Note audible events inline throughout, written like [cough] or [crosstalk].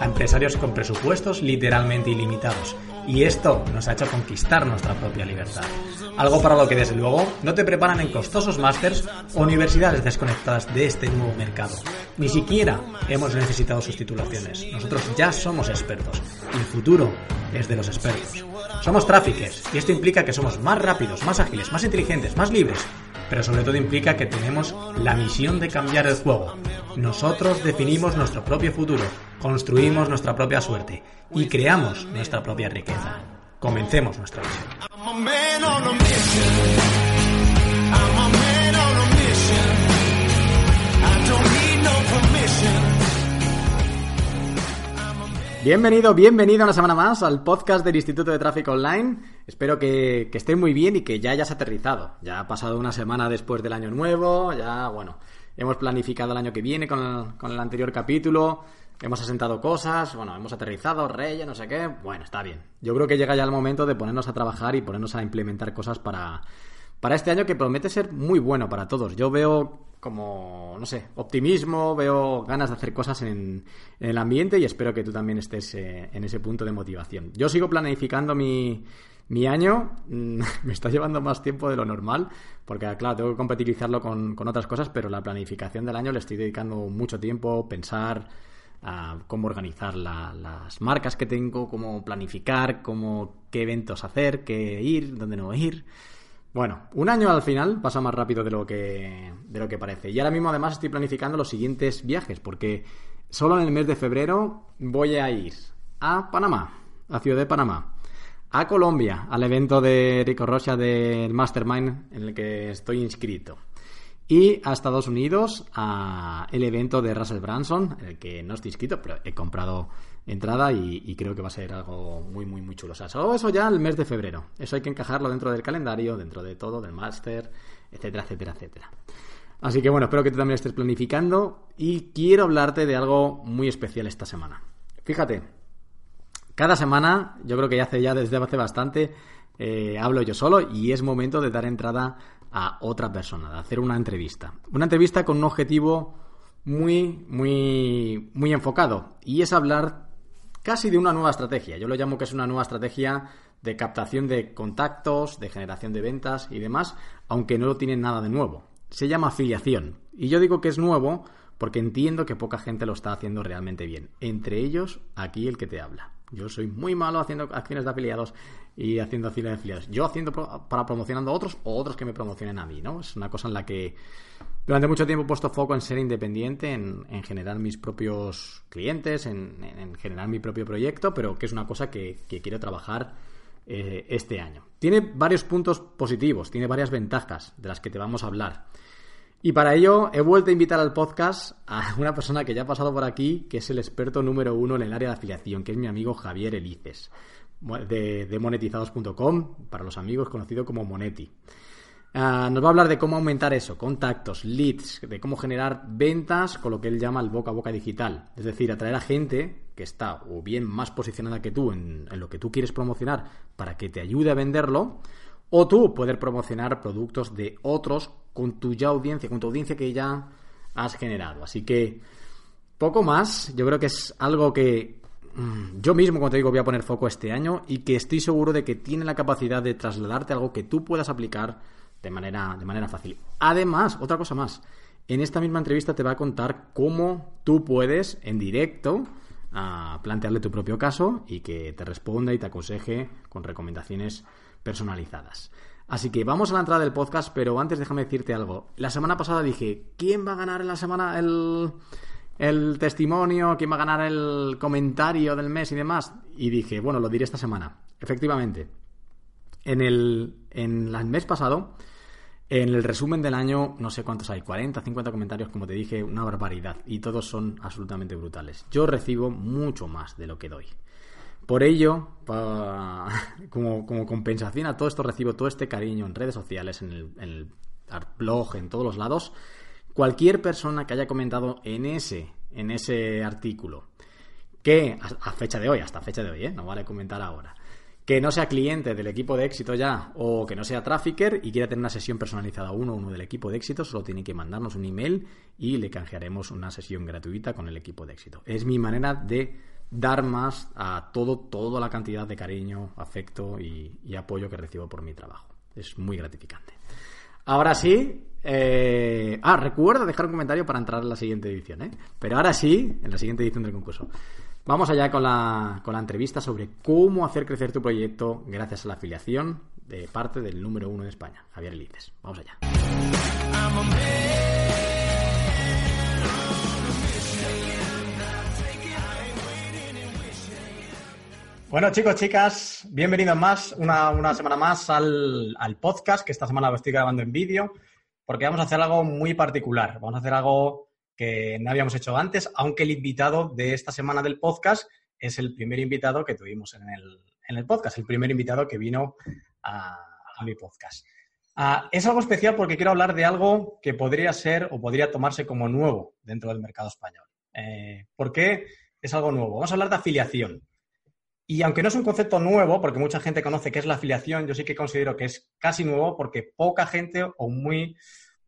a empresarios con presupuestos literalmente ilimitados y esto nos ha hecho conquistar nuestra propia libertad. Algo para lo que desde luego no te preparan en costosos másters o universidades desconectadas de este nuevo mercado. Ni siquiera hemos necesitado sus titulaciones. Nosotros ya somos expertos y el futuro es de los expertos. Somos traffickers y esto implica que somos más rápidos, más ágiles, más inteligentes, más libres pero sobre todo implica que tenemos la misión de cambiar el juego. Nosotros definimos nuestro propio futuro, construimos nuestra propia suerte y creamos nuestra propia riqueza. Comencemos nuestra misión. Bienvenido, bienvenido una semana más al podcast del Instituto de Tráfico Online. Espero que, que muy bien y que ya hayas aterrizado. Ya ha pasado una semana después del año nuevo, ya, bueno, hemos planificado el año que viene con el, con el anterior capítulo, hemos asentado cosas, bueno, hemos aterrizado, reyes, no sé qué. Bueno, está bien. Yo creo que llega ya el momento de ponernos a trabajar y ponernos a implementar cosas para, para este año que promete ser muy bueno para todos. Yo veo como, no sé, optimismo, veo ganas de hacer cosas en, el ambiente y espero que tú también estés eh, en ese punto de motivación. Yo sigo planificando mi, mi año, mm, [laughs] me está llevando más tiempo de lo normal, porque claro, tengo que compatibilizarlo con, otras cosas, pero la planificación del año le estoy dedicando mucho tiempo, pensar a cómo organizar las marcas que tengo, cómo planificar, cómo qué eventos hacer, qué ir, dónde no ir. Bueno, un año al final pasa más rápido de lo que de lo que parece. Y ahora mismo además estoy planificando los siguientes viajes porque solo en el mes de febrero voy a ir a Panamá, a Ciudad de Panamá, a Colombia, al evento de Rico Rocha del Mastermind en el que estoy inscrito. Y a Estados Unidos, a el evento de Russell Branson, en el que no estoy inscrito, pero he comprado entrada y, creo que va a ser algo muy, muy, muy chulo. O sea, solo eso ya el mes de febrero. Eso hay que encajarlo dentro del calendario, dentro de todo, del máster, etcétera, etcétera, etcétera. Así que bueno, espero que tú también estés planificando y quiero hablarte de algo muy especial esta semana. Fíjate, cada semana, yo creo que ya hace ya desde hace bastante, eh, hablo yo solo y es momento de dar entrada a otra persona, de hacer una entrevista. Una entrevista con un objetivo muy, muy, muy enfocado y es hablar casi de una nueva estrategia. Yo lo llamo que es una nueva estrategia de captación de contactos, de generación de ventas y demás, aunque no lo tienen nada de nuevo. Se llama afiliación. Y yo digo que es nuevo porque entiendo que poca gente lo está haciendo realmente bien. Entre ellos, aquí el que te habla. Yo soy muy malo haciendo acciones de afiliados y haciendo acciones de afiliados. Yo haciendo para promocionando a otros o otros que me promocionen a mí, ¿no? Es una cosa en la que durante mucho tiempo he puesto foco en ser independiente, en, generar mis propios clientes, en, generar mi propio proyecto, pero que es una cosa que, quiero trabajar eh, este año. Tiene varios puntos positivos, tiene varias ventajas de las que te vamos a hablar. Y para ello he vuelto a invitar al podcast a una persona que ya ha pasado por aquí, que es el experto número uno en el área de afiliación, que es mi amigo Javier Elices, de, de monetizados.com, para los amigos conocido como Moneti. Ah, nos va a hablar de cómo aumentar eso, contactos, leads, de cómo generar ventas con lo que él llama el boca a boca digital. Es decir, atraer a gente que está o bien más posicionada que tú en, lo que tú quieres promocionar para que te ayude a venderlo, o tú poder promocionar productos de otros con tu ya audiencia, con tu audiencia que ya has generado. Así que poco más, yo creo que es algo que mm, yo mismo, como te digo, voy a poner foco este año y que estoy seguro de que tiene la capacidad de trasladarte algo que tú puedas aplicar de manera, de manera fácil. Además, otra cosa más, en esta misma entrevista te va a contar cómo tú puedes en directo plantearle tu propio caso y que te responda y te aconseje con recomendaciones personalizadas. Así que vamos a la entrada del podcast, pero antes déjame decirte algo. La semana pasada dije, ¿quién va a ganar en la semana el, el testimonio? ¿Quién va a ganar el comentario del mes y demás? Y dije, bueno, lo diré esta semana. Efectivamente, en el, en el mes pasado en el resumen del año, no sé cuántos hay, 40, 50 comentarios, como te dije, una barbaridad. Y todos son absolutamente brutales. Yo recibo mucho más de lo que doy. Por ello, [laughs] como, compensación a todo esto, recibo todo este cariño en redes sociales, en el, blog, en todos los lados. Cualquier persona que haya comentado en ese, en ese artículo, que a, fecha de hoy, hasta fecha de hoy, ¿eh? no vale comentar ahora, que no sea cliente del equipo de éxito ya o que no sea trafficker y quiera tener una sesión personalizada uno a uno del equipo de éxito, solo tiene que mandarnos un email y le canjearemos una sesión gratuita con el equipo de éxito. Es mi manera de dar más a todo, toda la cantidad de cariño, afecto y, apoyo que recibo por mi trabajo. Es muy gratificante. Ahora sí, eh, ah, recuerda dejar un comentario para entrar en la siguiente edición, ¿eh? Pero ahora sí, en la siguiente edición del concurso. Vamos allá con la, con la entrevista sobre cómo hacer crecer tu proyecto gracias a la afiliación de parte del número uno en España, Javier Elices. Vamos allá. Bueno, chicos, chicas, bienvenidos más, una, semana más al, al, podcast, que esta semana lo estoy grabando en vídeo, porque vamos a hacer algo muy particular. Vamos a hacer algo que no habíamos hecho antes, aunque el invitado de esta semana del podcast es el primer invitado que tuvimos en el, podcast, el primer invitado que vino a, mi podcast. Ah, es algo especial porque quiero hablar de algo que podría ser o podría tomarse como nuevo dentro del mercado español. Eh, ¿Por qué es algo nuevo? Vamos a hablar de afiliación. Y aunque no es un concepto nuevo, porque mucha gente conoce qué es la afiliación, yo sí que considero que es casi nuevo porque poca gente o muy,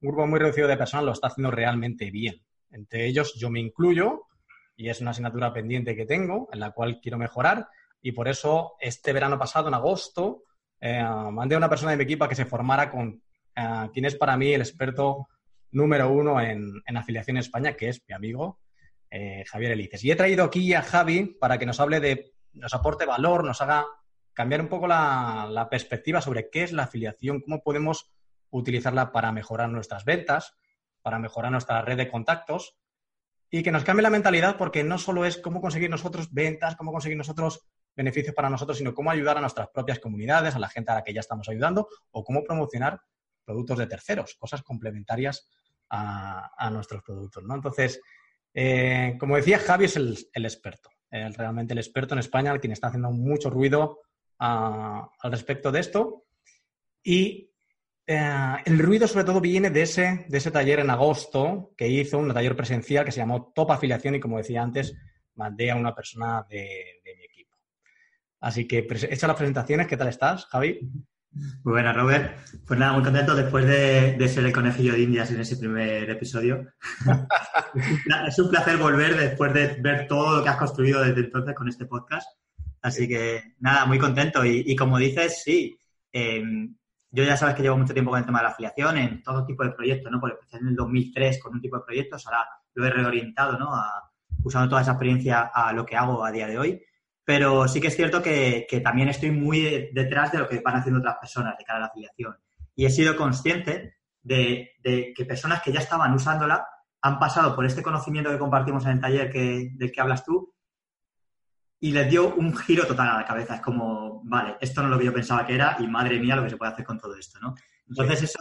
un grupo muy reducido de personas lo está haciendo realmente bien. Entre ellos yo me incluyo y es una asignatura pendiente que tengo en la cual quiero mejorar y por eso este verano pasado, en agosto, eh, mandé a una persona de mi equipo a que se formara con eh, quien es para mí el experto número uno en, afiliación en España, que es mi amigo eh, Javier Elices. Y he traído aquí a Javi para que nos hable de, nos aporte valor, nos haga cambiar un poco la, perspectiva sobre qué es la afiliación, cómo podemos utilizarla para mejorar nuestras ventas, para mejorar nuestra red de contactos y que nos cambie la mentalidad porque no solo es cómo conseguir nosotros ventas, cómo conseguir nosotros beneficios para nosotros, sino cómo ayudar a nuestras propias comunidades, a la gente a la que ya estamos ayudando o cómo promocionar productos de terceros, cosas complementarias a, nuestros productos. ¿no? Entonces, eh, como decía, Javi es el, experto, realmente el experto en España, quien está haciendo mucho ruido al respecto de esto. Y eh, el ruido sobre todo viene de ese, de ese taller en agosto que hizo, un taller presencial que se llamó Top Afiliación y como decía antes, mandé a una persona de, mi equipo. Así que hecha las presentaciones, ¿qué tal estás, Javi? Muy buena, Robert. Pues nada, muy contento después de, ser el conejillo de indias en ese primer episodio. [laughs] es un placer volver después de ver todo lo que has construido desde entonces con este podcast. Así que nada, muy contento. Y, como dices, sí, eh, yo ya sabes que llevo mucho tiempo con el tema de la afiliación en todo tipo de proyectos, ¿no? Porque empecé en el 2003 con un tipo de proyectos, ahora lo he reorientado, ¿no? usando toda esa experiencia a lo que hago a día de hoy. Pero sí que es cierto que, también estoy muy detrás de lo que van haciendo otras personas de cara a la afiliación. Y he sido consciente de, que personas que ya estaban usándola han pasado por este conocimiento que compartimos en el taller que, del que hablas tú y les dio un giro total a la cabeza. Es como, vale, esto no es lo que yo pensaba que era y madre mía lo que se puede hacer con todo esto, ¿no? Entonces eso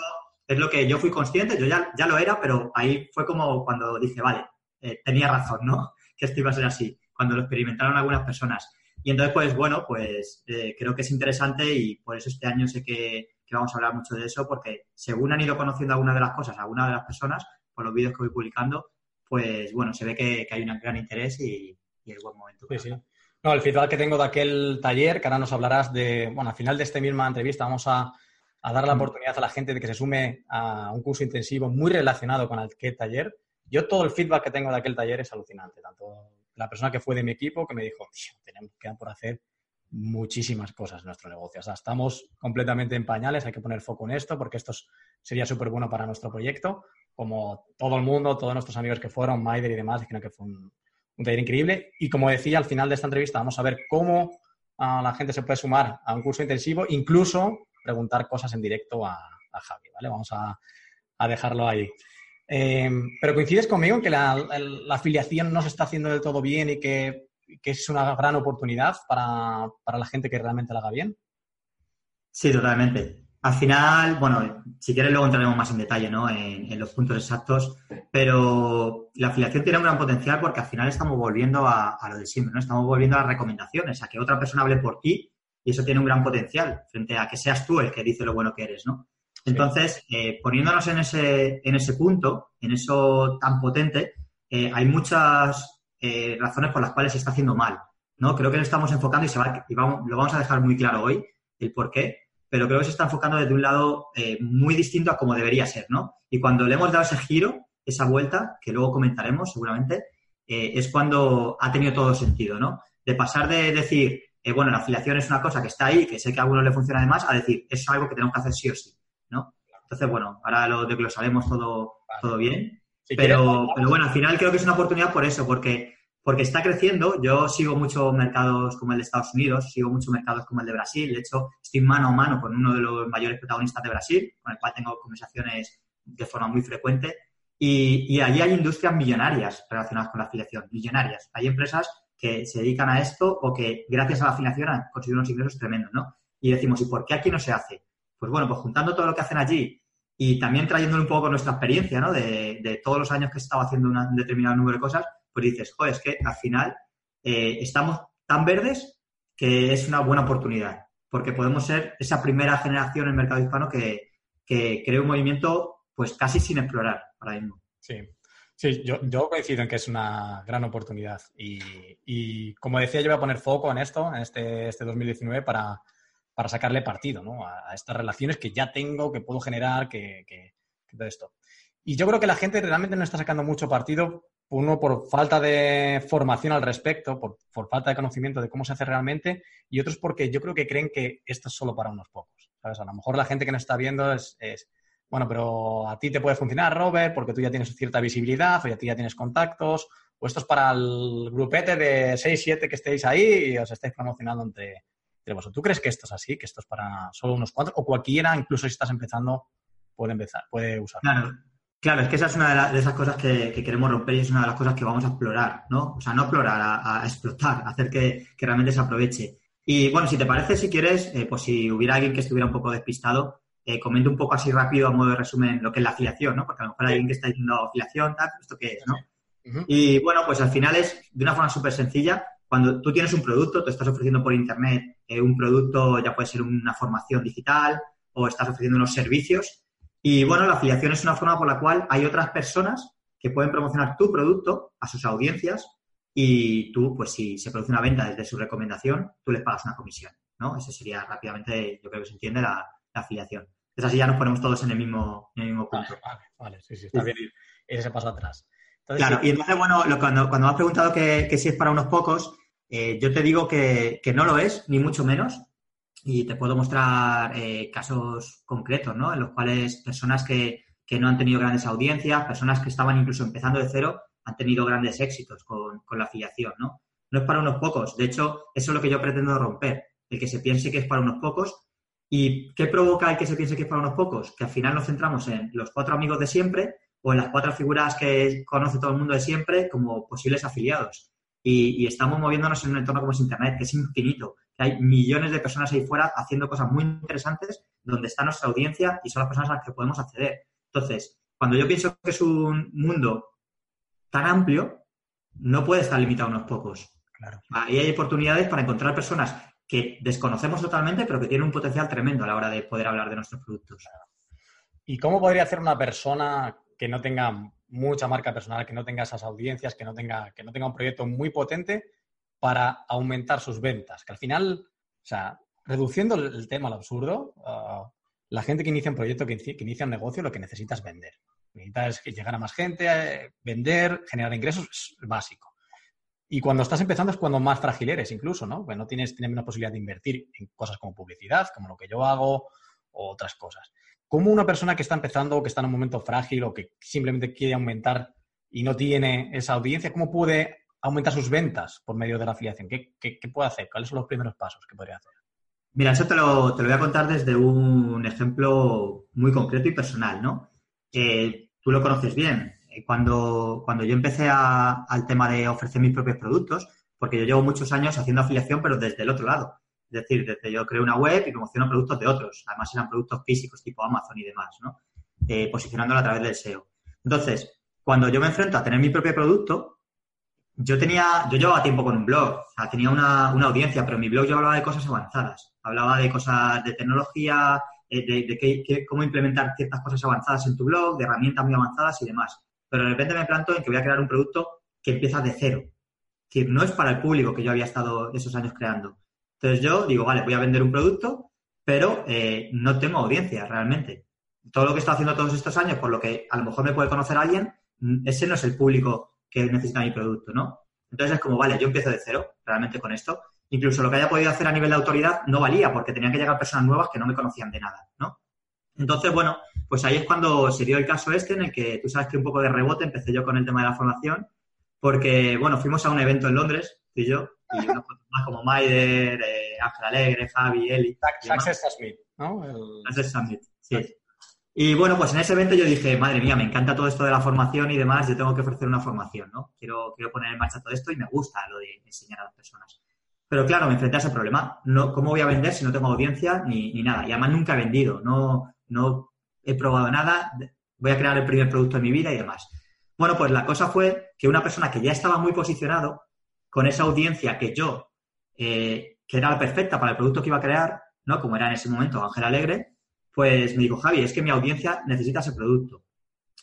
es lo que yo fui consciente, yo ya, ya lo era, pero ahí fue como cuando dije, vale, eh, tenía razón, ¿no? [laughs] Que esto iba a ser así, cuando lo experimentaron algunas personas. Y entonces, pues bueno, pues eh, creo que es interesante y por eso este año sé que, vamos a hablar mucho de eso, porque según han ido conociendo algunas de las cosas, algunas de las personas, por los vídeos que voy publicando, pues bueno, se ve que, hay un gran interés y, y es buen momento. Sí, sí. No, el feedback que tengo de aquel taller, que ahora nos hablarás de, bueno, al final de esta misma entrevista vamos a, dar la mm. oportunidad a la gente de que se sume a un curso intensivo muy relacionado con aquel taller. Yo todo el feedback que tengo de aquel taller es alucinante, tanto la persona que fue de mi equipo que me dijo, tenemos que por hacer muchísimas cosas en nuestro negocio. Estamos completamente en pañales, hay que poner foco en esto porque esto sería súper bueno para nuestro proyecto. Como todo el mundo, todos nuestros amigos que fueron, Maider y demás, dijeron que fue un, taller increíble. Y como decía, al final de esta entrevista vamos a ver cómo ah, la gente se puede sumar a un curso intensivo, incluso preguntar cosas en directo a, Javi, ¿vale? Vamos a, dejarlo ahí. Em, pero coincides conmigo en que la, afiliación no se está haciendo del todo bien y que, es una gran oportunidad para, la gente que realmente la haga bien. Sí, totalmente. al final, bueno, si quieres luego entraremos más en detalle, ¿no? En, los puntos exactos, pero la afiliación tiene un gran potencial porque al final estamos volviendo a, lo de siempre, ¿no? Estamos volviendo a las recomendaciones, a que otra persona hable por ti y eso tiene un gran potencial frente a que seas tú el que dice lo bueno que eres, ¿no? Entonces, eh, poniéndonos en ese, en ese punto, en eso tan potente, eh, hay muchas eh, razones por las cuales se está haciendo mal, ¿no? Creo que lo estamos enfocando y, se va, y vamos, lo vamos a dejar muy claro hoy, el por qué, pero creo que se está enfocando desde un lado eh, muy distinto a como debería ser, ¿no? Y cuando le hemos dado ese giro, esa vuelta, que luego comentaremos seguramente, eh, es cuando ha tenido todo sentido, ¿no? De pasar de decir, bueno, la afiliación es una cosa que está ahí, que sé que a algunos le funciona además, a decir, es algo que tenemos que hacer sí o sí, ¿no? Entonces, bueno, ahora lo de que lo sabemos todo, todo bien. pero, pero bueno, al final creo que es una oportunidad por eso, porque porque está creciendo. Yo sigo muchos mercados como el de Estados Unidos, sigo muchos mercados como el de Brasil. De hecho, estoy mano a mano con uno de los mayores protagonistas de Brasil, con el cual tengo conversaciones de forma muy frecuente. Y, allí hay industrias millonarias relacionadas con la afiliación, millonarias. Hay empresas que se dedican a esto o que gracias a la afiliación han conseguido unos ingresos tremendos, ¿no? Y decimos, ¿y por qué aquí no se hace? Pues bueno, pues juntando todo lo que hacen allí y también trayéndole un poco nuestra experiencia, ¿no? De, todos los años que he estado haciendo un determinado número de cosas, pues dices, joder, es que al final eh, estamos tan verdes que es una buena oportunidad, porque podemos ser esa primera generación en el mercado hispano que, que crea un movimiento pues casi sin explorar ahora mismo. Sí, sí yo, coincido en que es una gran oportunidad y, como decía, yo voy a poner foco en esto, en este, este 2019, para, para sacarle partido ¿no? a, estas relaciones que ya tengo, que puedo generar, que, que, que todo esto. Y yo creo que la gente realmente no está sacando mucho partido uno por falta de formación al respecto, por, falta de conocimiento de cómo se hace realmente, y otros porque yo creo que creen que esto es solo para unos pocos. ¿sabes? A lo mejor la gente que nos está viendo es, bueno, pero a ti te puede funcionar, Robert, porque tú ya tienes cierta visibilidad, o ya, ya tienes contactos, o esto es para el grupete de 6, 7 que estéis ahí y os estáis promocionando entre, ¿Tú crees que esto es así, que esto es para solo unos cuantos, o cualquiera, incluso si estás empezando, puede empezar, puede usarlo? Claro. Claro, es que esa es una de, esas cosas que, queremos romper y es una de las cosas que vamos a explorar, ¿no? O sea, no explorar, a, explotar, hacer que, realmente se aproveche. Y bueno, si te parece, si quieres, eh, pues si hubiera alguien que estuviera un poco despistado, eh, comente un poco así rápido, a modo de resumen, lo que es la afiliación, ¿no? Porque a lo mejor hay alguien que está diciendo afiliación, tal, ¿esto qué es, no? Y bueno, pues al final es de una forma súper sencilla. Cuando tú tienes un producto, tú estás ofreciendo por Internet eh, un producto, ya puede ser una formación digital o estás ofreciendo unos servicios, y bueno, la afiliación es una forma por la cual hay otras personas que pueden promocionar tu producto a sus audiencias y tú, pues si se produce una venta desde su recomendación, tú les pagas una comisión, ¿no? Ese sería rápidamente, yo creo que se entiende, la, afiliación. Entonces así ya nos ponemos todos en el mismo, en el mismo punto. Vale, vale, sí, sí, está bien ese paso atrás. Claro, y entonces, bueno, cuando, cuando me has preguntado que, si es para unos pocos, eh, yo te digo que, que no lo es, ni mucho menos, y te puedo mostrar eh, casos concretos, ¿no? En los cuales personas que, no han tenido grandes audiencias, personas que estaban incluso empezando de cero, han tenido grandes éxitos con, la afiliación, ¿no? No es para unos pocos. De hecho, eso es lo que yo pretendo romper, el que se piense que es para unos pocos. ¿Y qué provoca el que se piense que es para unos pocos? Que al final nos centramos en los cuatro amigos de siempre o en las cuatro figuras que conoce todo el mundo de siempre como posibles afiliados. Y, y estamos moviéndonos en un entorno como es Internet, que es infinito hay millones de personas ahí fuera haciendo cosas muy interesantes donde está nuestra audiencia y son las personas a las que podemos acceder. Entonces, cuando yo pienso que es un mundo tan amplio, no puede estar limitado a unos pocos. Claro. Ahí hay oportunidades para encontrar personas que desconocemos totalmente, pero que tienen un potencial tremendo a la hora de poder hablar de nuestros productos. ¿Y cómo podría hacer una persona que no tenga mucha marca personal, que no tenga esas audiencias, que no tenga, que no tenga un proyecto muy potente, para aumentar sus ventas. Que al final, o sea, reduciendo el tema al absurdo, ah, la gente que inicia un proyecto, que, inicia un negocio, lo que necesita es vender. Necesitas llegar a más gente, vender, generar ingresos, es básico. Y cuando estás empezando es cuando más frágil eres, incluso, ¿no? Porque no tienes, tienes menos posibilidad de invertir en cosas como publicidad, como lo que yo hago, o otras cosas. ¿Cómo una persona que está empezando, que está en un momento frágil o que simplemente quiere aumentar y no tiene esa audiencia, cómo puede aumentar sus ventas por medio de la afiliación? ¿Qué, puede hacer? ¿Cuáles son los primeros pasos que podría hacer? Mira, eso te lo, voy a contar desde un ejemplo muy concreto y personal, ¿no? tú lo conoces bien. Eh, cuando, cuando yo empecé al tema de ofrecer mis propios productos, porque yo llevo muchos años haciendo afiliación, pero desde el otro lado. Es decir, desde yo creo una web y promociono productos de otros. Además eran productos físicos tipo Amazon y demás, ¿no? Eh, posicionándolo a través del SEO. Entonces, cuando yo me enfrento a tener mi propio producto, yo tenía, yo llevaba tiempo con un blog, o sea, tenía una, audiencia, pero mi blog yo hablaba de cosas avanzadas. Hablaba de cosas de tecnología, eh, de, cómo implementar ciertas cosas avanzadas en tu blog, de herramientas muy avanzadas y demás. Pero de repente me planto en que voy a crear un producto que empieza de cero. Es decir, no es para el público que yo había estado esos años creando. Entonces yo digo, vale, voy a vender un producto, pero eh, no tengo audiencia realmente. Todo lo que he estado haciendo todos estos años, por lo que a lo mejor me puede conocer alguien, mm, ese no es el público que necesita mi producto, ¿no? Entonces es como, vale, yo empiezo de cero realmente con esto. Incluso lo que haya podido hacer a nivel de autoridad no valía porque tenían que llegar personas nuevas que no me conocían de nada, ¿no? Entonces, bueno, pues ahí es cuando se dio el caso este en el que tú sabes que un poco de rebote empecé yo con el tema de la formación porque, bueno, fuimos a un evento en Londres, y yo, y unos más como Maider, eh, Ángel Alegre, Javi, Eli. Success Summit, ¿no? Success Summit, sí. Y bueno, pues en ese evento yo dije, madre mía, me encanta todo esto de la formación y demás, yo tengo que ofrecer una formación, ¿no? Quiero, quiero poner en marcha todo esto y me gusta lo de enseñar a las personas. Pero claro, me enfrenté a ese problema. No, ¿Cómo voy a vender si no tengo audiencia ni, ni nada? Y además nunca he vendido, no, no he probado nada, voy a crear el primer producto de mi vida y demás. Bueno, pues la cosa fue que una persona que ya estaba muy posicionado, con esa audiencia que yo, eh, que era la perfecta para el producto que iba a crear, ¿no? Como era en ese momento Ángel Alegre, pues me dijo, Javi, es que mi audiencia necesita ese producto.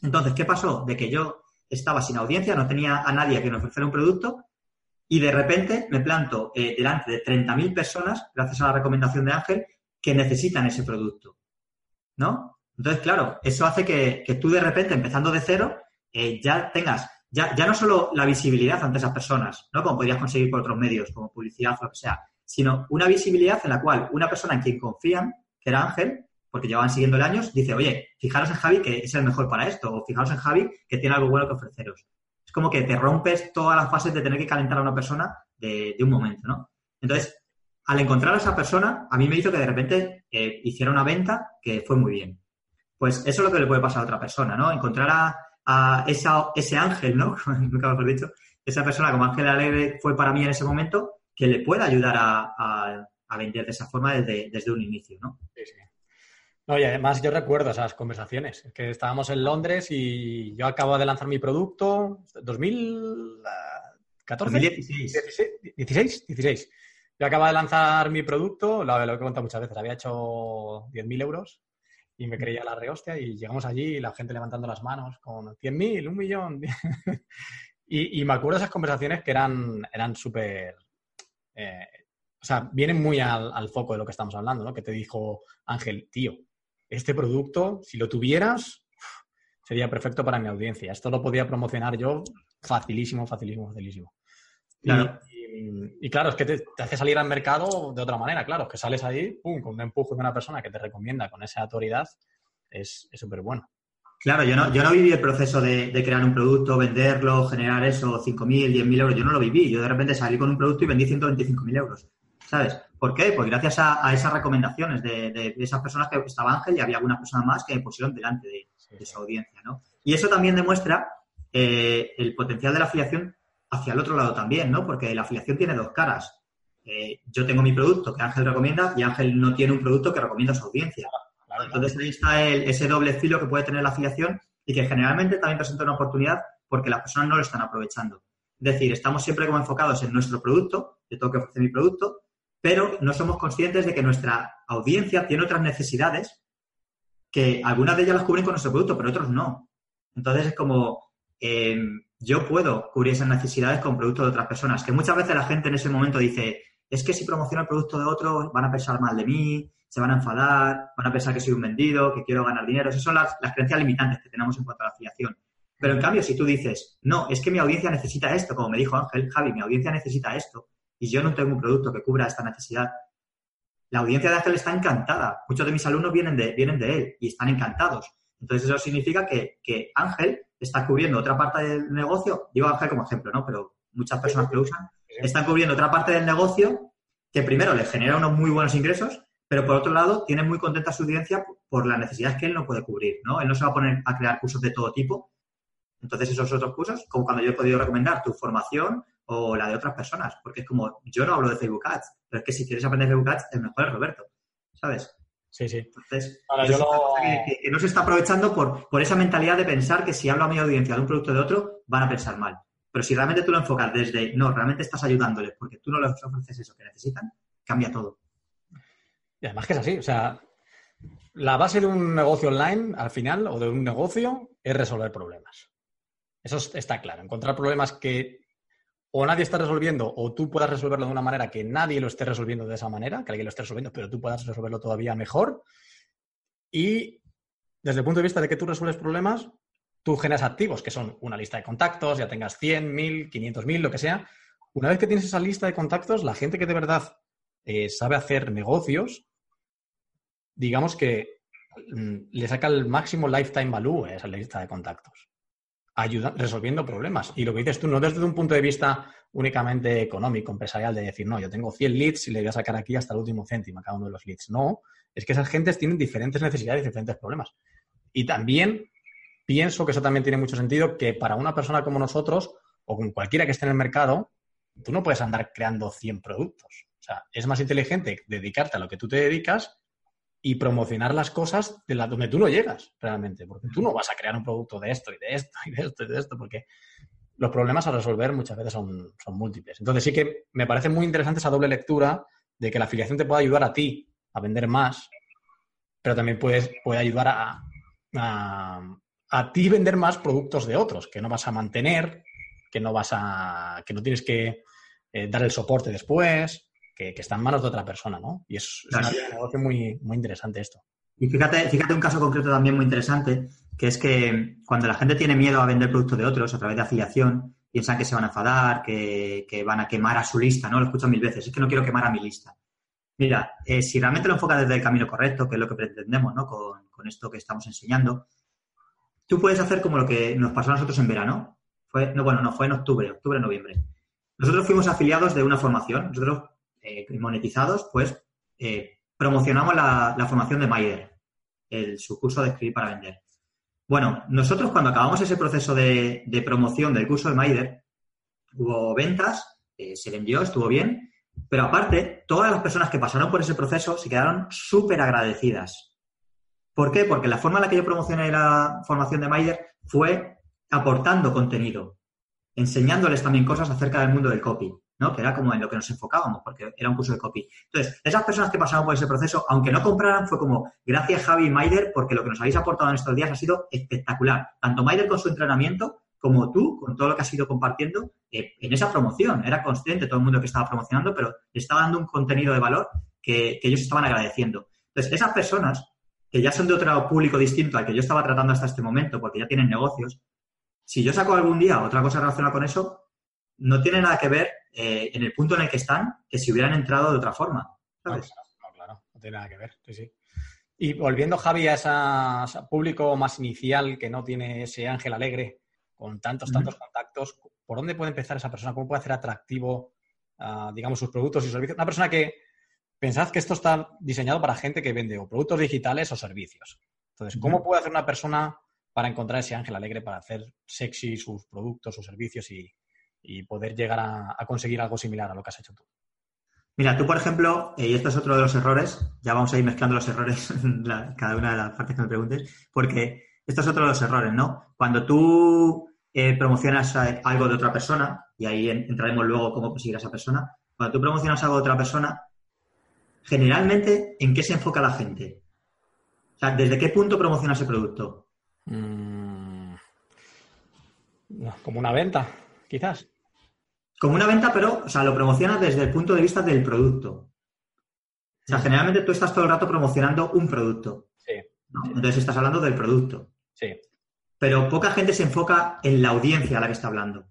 Entonces, ¿qué pasó? De que yo estaba sin audiencia, no tenía a nadie a quien ofrecer un producto y de repente me planto eh, delante de 30.000 personas, gracias a la recomendación de Ángel, que necesitan ese producto. ¿No? Entonces, claro, eso hace que, tú de repente, empezando de cero, eh, ya tengas, ya, ya no solo la visibilidad ante esas personas, ¿no? Como podrías conseguir por otros medios, como publicidad o lo que sea, sino una visibilidad en la cual una persona en quien confían, que era Ángel, porque llevaban siguiéndole años, dice, oye, fijaros en Javi que es el mejor para esto, o fijaros en Javi que tiene algo bueno que ofreceros. Es como que te rompes todas las fases de tener que calentar a una persona de, un momento, ¿no? Entonces, al encontrar a esa persona, a mí me hizo que de repente eh, hiciera una venta que fue muy bien. Pues eso es lo que le puede pasar a otra persona, ¿no? Encontrar a, esa, ese ángel, ¿no? [laughs] Nunca mejor dicho, esa persona como Ángel Alegre fue para mí en ese momento, que le pueda ayudar a, vender de esa forma desde, desde un inicio, ¿no? Sí, sí. No, y además yo recuerdo esas conversaciones, que estábamos en Londres y yo acabo de lanzar mi producto, 2014. 2016. 16, 16. Yo acababa de lanzar mi producto, lo, lo he contado muchas veces, había hecho 10.000 euros y me creía la rehostia y llegamos allí y la gente levantando las manos con 100.000, un millón. [laughs] y, y, me acuerdo de esas conversaciones que eran, eran súper... Eh, o sea, vienen muy al, al, foco de lo que estamos hablando, ¿no? Que te dijo Ángel, tío, este producto, si lo tuvieras, sería perfecto para mi audiencia. Esto lo podía promocionar yo facilísimo, facilísimo, facilísimo. Y, claro, es que te, hace salir al mercado de otra manera, claro, que sales ahí, pum, con un empuje de una persona que te recomienda con esa autoridad, es súper bueno. Claro, yo no, yo no viví el proceso de, crear un producto, venderlo, generar eso, 5.000, 10.000 euros, yo no lo viví. Yo de repente salí con un producto y vendí 125.000 euros. ¿Sabes? ¿Por qué? Pues gracias a, esas recomendaciones de, esas personas que estaba Ángel y había alguna persona más que me pusieron delante de, esa audiencia, ¿no? Y eso también demuestra eh, el potencial de la afiliación hacia el otro lado también, ¿no? Porque la afiliación tiene dos caras. Eh, yo tengo mi producto que Ángel recomienda y Ángel no tiene un producto que recomienda a su audiencia. Entonces ahí está ese doble filo que puede tener la afiliación y que generalmente también presenta una oportunidad porque las personas no lo están aprovechando. Es decir, estamos siempre como enfocados en nuestro producto, yo tengo que ofrecer mi producto, pero no somos conscientes de que nuestra audiencia tiene otras necesidades que algunas de ellas las cubren con nuestro producto, pero otros no. Entonces es como, em, yo puedo cubrir esas necesidades con productos de otras personas, que muchas veces la gente en ese momento dice, es que si promociono el producto de otro van a pensar mal de mí, se van a enfadar, van a pensar que soy un vendido, que quiero ganar dinero. Esas son las, las creencias limitantes que tenemos en cuanto a la afiliación. Pero en cambio, si tú dices, no, es que mi audiencia necesita esto, como me dijo Ángel, Javi, mi audiencia necesita esto, y yo no tengo un producto que cubra esta necesidad, la audiencia de Ángel está encantada. Muchos de mis alumnos vienen de, vienen de él y están encantados. Entonces eso significa que, Ángel está cubriendo otra parte del negocio, digo Ángel como ejemplo, ¿no? Pero muchas personas que lo usan están cubriendo otra parte del negocio que primero les genera unos muy buenos ingresos, pero por otro lado tiene muy contenta su audiencia por las necesidades que él no puede cubrir, ¿no? Él no se va a poner a crear cursos de todo tipo. Entonces esos otros cursos, como cuando yo he podido recomendar tu formación o la de otras personas, porque es como, yo no hablo de Facebook Ads, pero es que si quieres aprender Facebook Ads, el mejor es Roberto, ¿sabes? Sí, sí. Entonces, que, no se está aprovechando por, por esa mentalidad de pensar que si hablo a mi audiencia de un producto o de otro, van a pensar mal. Pero si realmente tú lo enfocas desde, no, realmente estás ayudándoles porque tú no les ofreces eso que necesitan, cambia todo. Y además que es así, o sea, la base de un negocio online, al final, o de un negocio, es resolver problemas. Eso está claro. Encontrar problemas que o nadie está resolviendo o tú puedas resolverlo de una manera que nadie lo esté resolviendo de esa manera, que alguien lo esté resolviendo, pero tú puedas resolverlo todavía mejor. Y desde el punto de vista de que tú resuelves problemas, tú generas activos, que son una lista de contactos, ya tengas 100, 1000, 500 mil, lo que sea. Una vez que tienes esa lista de contactos, la gente que de verdad eh, sabe hacer negocios, digamos que mm, le saca el máximo lifetime value a esa lista de contactos ayuda, resolviendo problemas. Y lo que dices tú, no desde un punto de vista únicamente económico, empresarial, de decir, no, yo tengo 100 leads y le voy a sacar aquí hasta el último céntimo a cada uno de los leads. No, es que esas gentes tienen diferentes necesidades y diferentes problemas. Y también pienso que eso también tiene mucho sentido, que para una persona como nosotros, o con cualquiera que esté en el mercado, tú no puedes andar creando 100 productos. O sea, es más inteligente dedicarte a lo que tú te dedicas y promocionar las cosas de la donde tú no llegas realmente, porque tú no vas a crear un producto de esto y de esto y de esto y de esto, porque los problemas a resolver muchas veces son, son múltiples. Entonces sí que me parece muy interesante esa doble lectura de que la afiliación te puede ayudar a ti a vender más, pero también puedes, puede ayudar a, a, ti vender más productos de otros, que no vas a mantener, que no vas a, que no tienes que eh, dar el soporte después, que, está en manos de otra persona, ¿no? Y es, un negocio muy, muy interesante esto. Y fíjate, fíjate un caso concreto también muy interesante, que es que cuando la gente tiene miedo a vender productos de otros a través de afiliación, piensan que se van a enfadar, que, van a quemar a su lista, ¿no? Lo escucho mil veces, es que no quiero quemar a mi lista. Mira, eh, si realmente lo enfocas desde el camino correcto, que es lo que pretendemos, ¿no? Con, con, esto que estamos enseñando, tú puedes hacer como lo que nos pasó a nosotros en verano. Fue, no, bueno, no, fue en octubre, octubre, noviembre. Nosotros fuimos afiliados de una formación. Nosotros eh, monetizados, pues eh, promocionamos la, formación de Maider, el, su curso de escribir para vender. Bueno, nosotros cuando acabamos ese proceso de, promoción del curso de Maider, hubo ventas, eh, se vendió, estuvo bien, pero aparte, todas las personas que pasaron por ese proceso se quedaron súper agradecidas. ¿Por qué? Porque la forma en la que yo promocioné la formación de Maider fue aportando contenido, enseñándoles también cosas acerca del mundo del copy. ¿No? Que era como en lo que nos enfocábamos, porque era un curso de copy. Entonces, esas personas que pasaron por ese proceso, aunque no compraran, fue como, gracias Javi y Maider, porque lo que nos habéis aportado en estos días ha sido espectacular. Tanto Maider con su entrenamiento, como tú, con todo lo que has ido compartiendo eh, en esa promoción. Era consciente todo el mundo que estaba promocionando, pero le estaba dando un contenido de valor que, que ellos estaban agradeciendo. Entonces, esas personas que ya son de otro público distinto al que yo estaba tratando hasta este momento, porque ya tienen negocios, si yo saco algún día otra cosa relacionada con eso, no tiene nada que ver eh, en el punto en el que están que si hubieran entrado de otra forma. ¿sabes? No, claro, no tiene nada que ver. Sí, sí. Y volviendo, Javi, a ese público más inicial que no tiene ese ángel alegre con tantos, tantos contactos, ¿por dónde puede empezar esa persona? ¿Cómo puede hacer atractivo, ah, digamos, sus productos y servicios? Una persona que pensad que esto está diseñado para gente que vende o productos digitales o servicios. Entonces, ¿cómo puede hacer una persona para encontrar ese ángel alegre, para hacer sexy sus productos o servicios y, y poder llegar a, conseguir algo similar a lo que has hecho tú. Mira, tú, por ejemplo, eh, y esto es otro de los errores, ya vamos a ir mezclando los errores [laughs] en cada una de las partes que me preguntes, porque esto es otro de los errores, ¿no? Cuando tú eh, promocionas algo de otra persona, y ahí entraremos luego cómo conseguir a esa persona, cuando tú promocionas algo de otra persona, generalmente, ¿en qué se enfoca la gente? O sea, ¿desde qué punto promociona ese producto? Mm, como una venta, quizás. Como una venta, pero, o sea, lo promocionas desde el punto de vista del producto. O sea, generalmente tú estás todo el rato promocionando un producto. Sí. Entonces estás hablando del producto. Sí. Pero poca gente se enfoca en la audiencia a la que está hablando.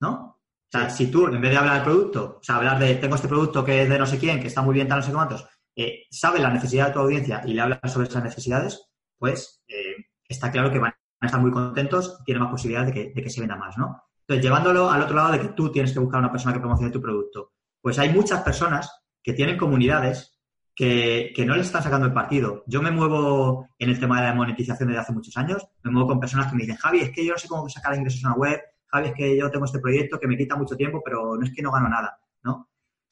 ¿No? O sea, si tú, en vez de hablar del producto, o sea, hablar de tengo este producto que es de no sé quién, que está muy bien, tal, no sé cuántos, eh, sabes la necesidad de tu audiencia y le hablas sobre esas necesidades, pues eh, está claro que van a estar muy contentos y tienen más posibilidades de que, de que se venda más, ¿no? Llevándolo al otro lado de que tú tienes que buscar una persona que promocione tu producto. Pues hay muchas personas que tienen comunidades que, no le están sacando el partido. Yo me muevo en el tema de la monetización desde hace muchos años, me muevo con personas que me dicen, Javi, es que yo no sé cómo sacar ingresos en una web, Javi, es que yo tengo este proyecto que me quita mucho tiempo, pero no es que no gano nada, ¿no?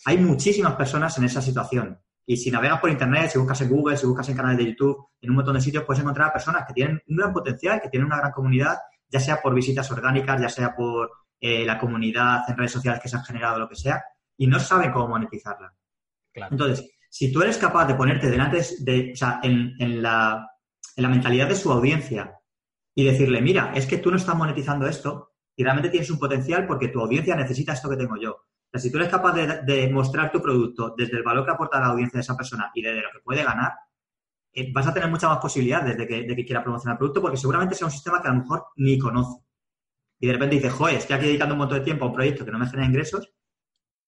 Hay muchísimas personas en esa situación. Y si navegas por Internet, si buscas en Google, si buscas en canales de YouTube, en un montón de sitios, puedes encontrar a personas que tienen un gran potencial, que tienen una gran comunidad, ya sea por visitas orgánicas, ya sea por eh, la comunidad en redes sociales que se han generado, lo que sea, y no saben cómo monetizarla. Entonces, si tú eres capaz de ponerte delante de, o sea, en, la, en la mentalidad de su audiencia y decirle, mira, es que tú no estás monetizando esto y realmente tienes un potencial porque tu audiencia necesita esto que tengo yo. O sea, si tú eres capaz de, mostrar tu producto desde el valor que aporta la audiencia de esa persona y desde lo que puede ganar, eh, vas a tener muchas más posibilidades de que, de que quiera promocionar el producto porque seguramente sea un sistema que a lo mejor ni conoce. Y de repente dice, joder, estoy aquí dedicando un montón de tiempo a un proyecto que no me genera ingresos,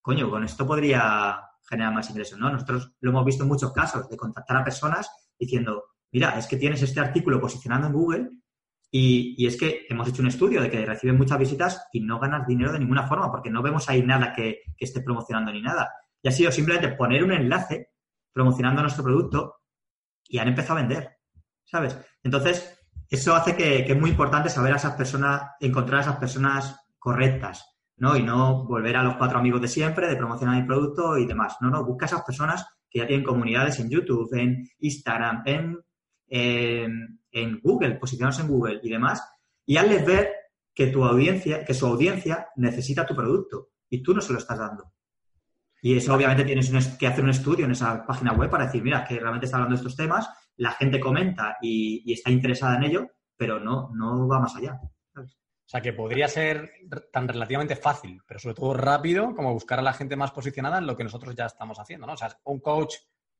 coño, con esto podría generar más ingresos, ¿no? Nosotros lo hemos visto en muchos casos, de contactar a personas diciendo, mira, es que tienes este artículo posicionando en Google y, es que hemos hecho un estudio de que reciben muchas visitas y no ganas dinero de ninguna forma, porque no vemos ahí nada que, esté promocionando ni nada. Y ha sido simplemente poner un enlace promocionando nuestro producto y han empezado a vender, ¿sabes? Entonces, eso hace que, que, es muy importante saber a esas personas, encontrar a esas personas correctas. ¿no? Y no volver a los cuatro amigos de siempre, de promocionar mi producto y demás. No, no, busca a esas personas que ya tienen comunidades en YouTube, en Instagram, en, en, Google, posicionados en Google y demás, y hazles ver que tu audiencia, que su audiencia necesita tu producto y tú no se lo estás dando. Y eso obviamente tienes que hacer un estudio en esa página web para decir, mira, que realmente está hablando de estos temas, la gente comenta y, está interesada en ello, pero no, no va más allá. O sea, que podría ser tan relativamente fácil, pero sobre todo rápido, como buscar a la gente más posicionada en lo que nosotros ya estamos haciendo, ¿no? O sea, un coach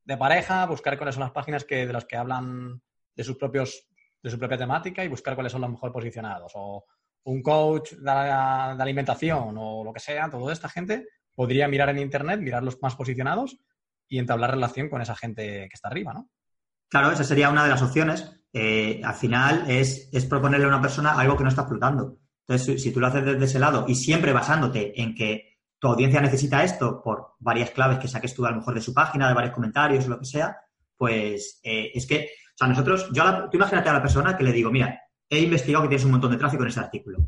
de pareja, buscar cuáles son las páginas que, de las que hablan de sus propios, de su propia temática y buscar cuáles son los mejor posicionados. O un coach de, alimentación o lo que sea, toda esta gente podría mirar en internet, mirar los más posicionados y entablar relación con esa gente que está arriba, ¿no? Claro, esa sería una de las opciones. Eh, al final es, es, proponerle a una persona algo que no está explotando. Entonces, si, tú lo haces desde ese lado y siempre basándote en que tu audiencia necesita esto por varias claves que saques tú a lo mejor de su página, de varios comentarios o lo que sea, pues eh, es que, o sea, nosotros, yo tú imagínate a la persona que le digo, mira, he investigado que tienes un montón de tráfico en ese artículo.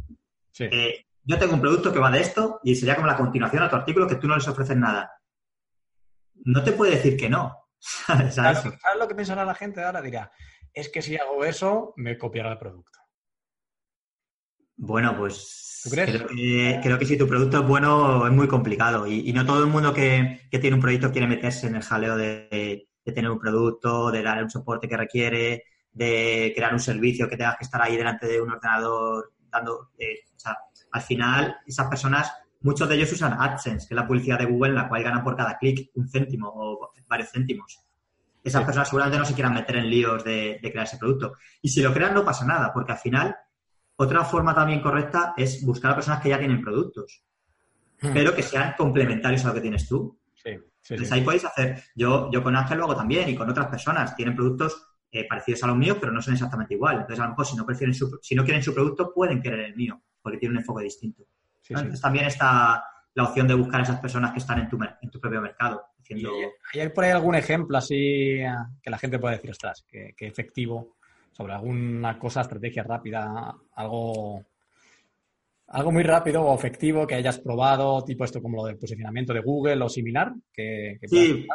Eh, yo tengo un producto que va de esto y sería como la continuación a tu artículo que tú no les ofreces nada. No te puede decir que no. [laughs] ¿Sabes, ¿Sabes lo que pensará la gente ahora? Dirá, es que si hago eso, me copiará el producto. Bueno, pues Creo, que, si tu producto es bueno es muy complicado y, no todo el mundo que, tiene un proyecto quiere meterse en el jaleo de, tener un producto, de dar un soporte que requiere, de crear un servicio que tengas que estar ahí delante de un ordenador dando... Eh, o sea, al final esas personas, muchos de ellos usan AdSense, que es la publicidad de Google en la cual ganan por cada clic un céntimo o varios céntimos. Esas personas seguramente no se quieran meter en líos de, de crear ese producto. Y si lo crean no pasa nada, porque al final otra forma también correcta es buscar a personas que ya tienen productos, hmm. pero que sean complementarios a lo que tienes tú. Sí, Entonces ahí podéis hacer, yo, yo con Ángel lo hago también y con otras personas, tienen productos eh, parecidos a los míos, pero no son exactamente igual. Entonces a lo mejor si no, prefieren si no quieren su producto, pueden querer el mío, porque tiene un enfoque distinto. Entonces también está la opción de buscar a esas personas que están en tu, en tu propio mercado. Haciendo... ¿Y hay por ahí algún ejemplo así que la gente pueda decir, ostras, que efectivo sobre alguna cosa, estrategia rápida, algo, algo muy rápido o efectivo que hayas probado, tipo esto como lo del posicionamiento de Google o similar. Que, sí.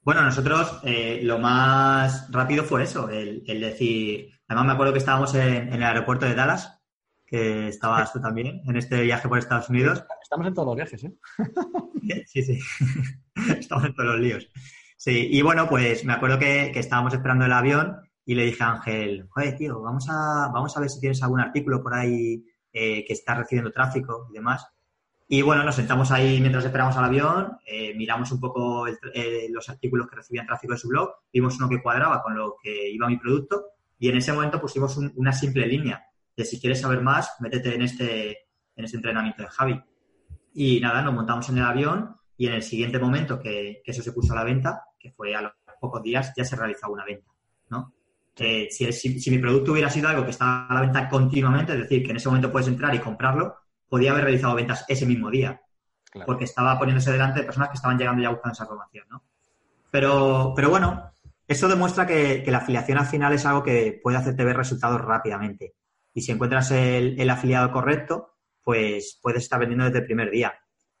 Bueno, nosotros eh, lo más rápido fue eso, el, decir, además me acuerdo que estábamos en, el aeropuerto de Dallas, que estabas tú también en este viaje por Estados Unidos. Estamos en todos los viajes, ¿eh? Sí, sí, [laughs] estamos en todos los líos. Sí, y bueno, pues me acuerdo que, que estábamos esperando el avión y le dije a Ángel, oye, tío, vamos a, vamos a ver si tienes algún artículo por ahí eh, que está recibiendo tráfico y demás. Y bueno, nos sentamos ahí mientras esperamos al avión, eh, miramos un poco eh, los artículos que recibían tráfico de su blog, vimos uno que cuadraba con lo que iba mi producto y en ese momento pusimos una simple línea de si quieres saber más, métete en este, en este entrenamiento de Javi. Y nada, nos montamos en el avión y en el siguiente momento que, que eso se puso a la venta, que fue a los pocos días, ya se realizaba una venta, ¿no? que si, mi producto hubiera sido algo que estaba a la venta continuamente, es decir, que en ese momento puedes entrar y comprarlo, podía haber realizado ventas ese mismo día. Porque estaba poniéndose delante de personas que estaban llegando ya buscando esa información, ¿no? Pero, pero bueno, eso demuestra que, la afiliación al final es algo que puede hacerte ver resultados rápidamente. Y si encuentras el, afiliado correcto, pues puedes estar vendiendo desde el primer día.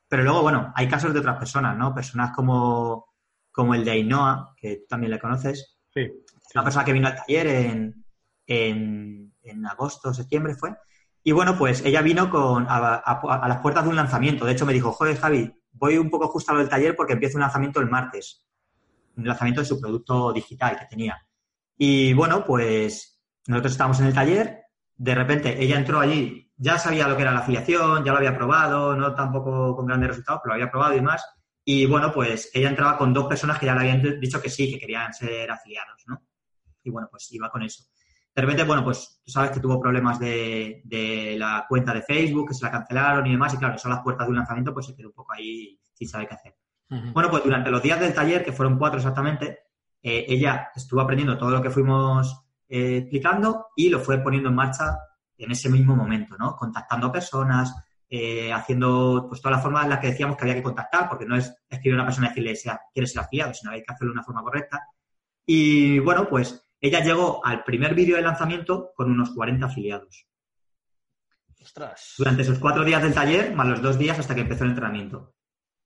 Pero luego, bueno, hay casos de otras personas, ¿no? Personas como, como el de Ainhoa, que tú también le conoces. Sí. Una persona que vino al taller en, en, en agosto, septiembre fue. Y bueno, pues ella vino con, a, a- a las puertas de un lanzamiento. De hecho, me dijo, joder, Javi, voy un poco justo a lo del taller porque empieza un lanzamiento el martes. Un lanzamiento de su producto digital que tenía. Y bueno, pues nosotros estábamos en el taller. De repente ella entró allí, ya sabía lo que era la afiliación, ya lo había probado, no tampoco con grandes resultados, pero lo había probado y más. Y bueno, pues ella entraba con dos personas que ya le habían dicho que sí, que querían ser afiliados, ¿no? Y bueno, pues iba con eso. De repente, bueno, pues tú sabes que tuvo problemas de, de la cuenta de Facebook, que se la cancelaron y demás, y claro, son las puertas de un lanzamiento, pues se quedó un poco ahí sin saber qué hacer. Bueno, pues durante los días del taller, que fueron cuatro exactamente, eh, ella estuvo aprendiendo todo lo que fuimos eh, explicando y lo fue poniendo en marcha en ese mismo momento, ¿no? Contactando a personas, eh, haciendo pues todas las formas en las que decíamos que había que contactar, porque no es escribir a una persona y decirle sea, quieres ser afiliado, sino hay que hacerlo de una forma correcta. Y bueno, pues ella llegó al primer vídeo de lanzamiento con unos 40 afiliados. Ostras. Durante esos cuatro días del taller, más los dos días hasta que empezó el entrenamiento.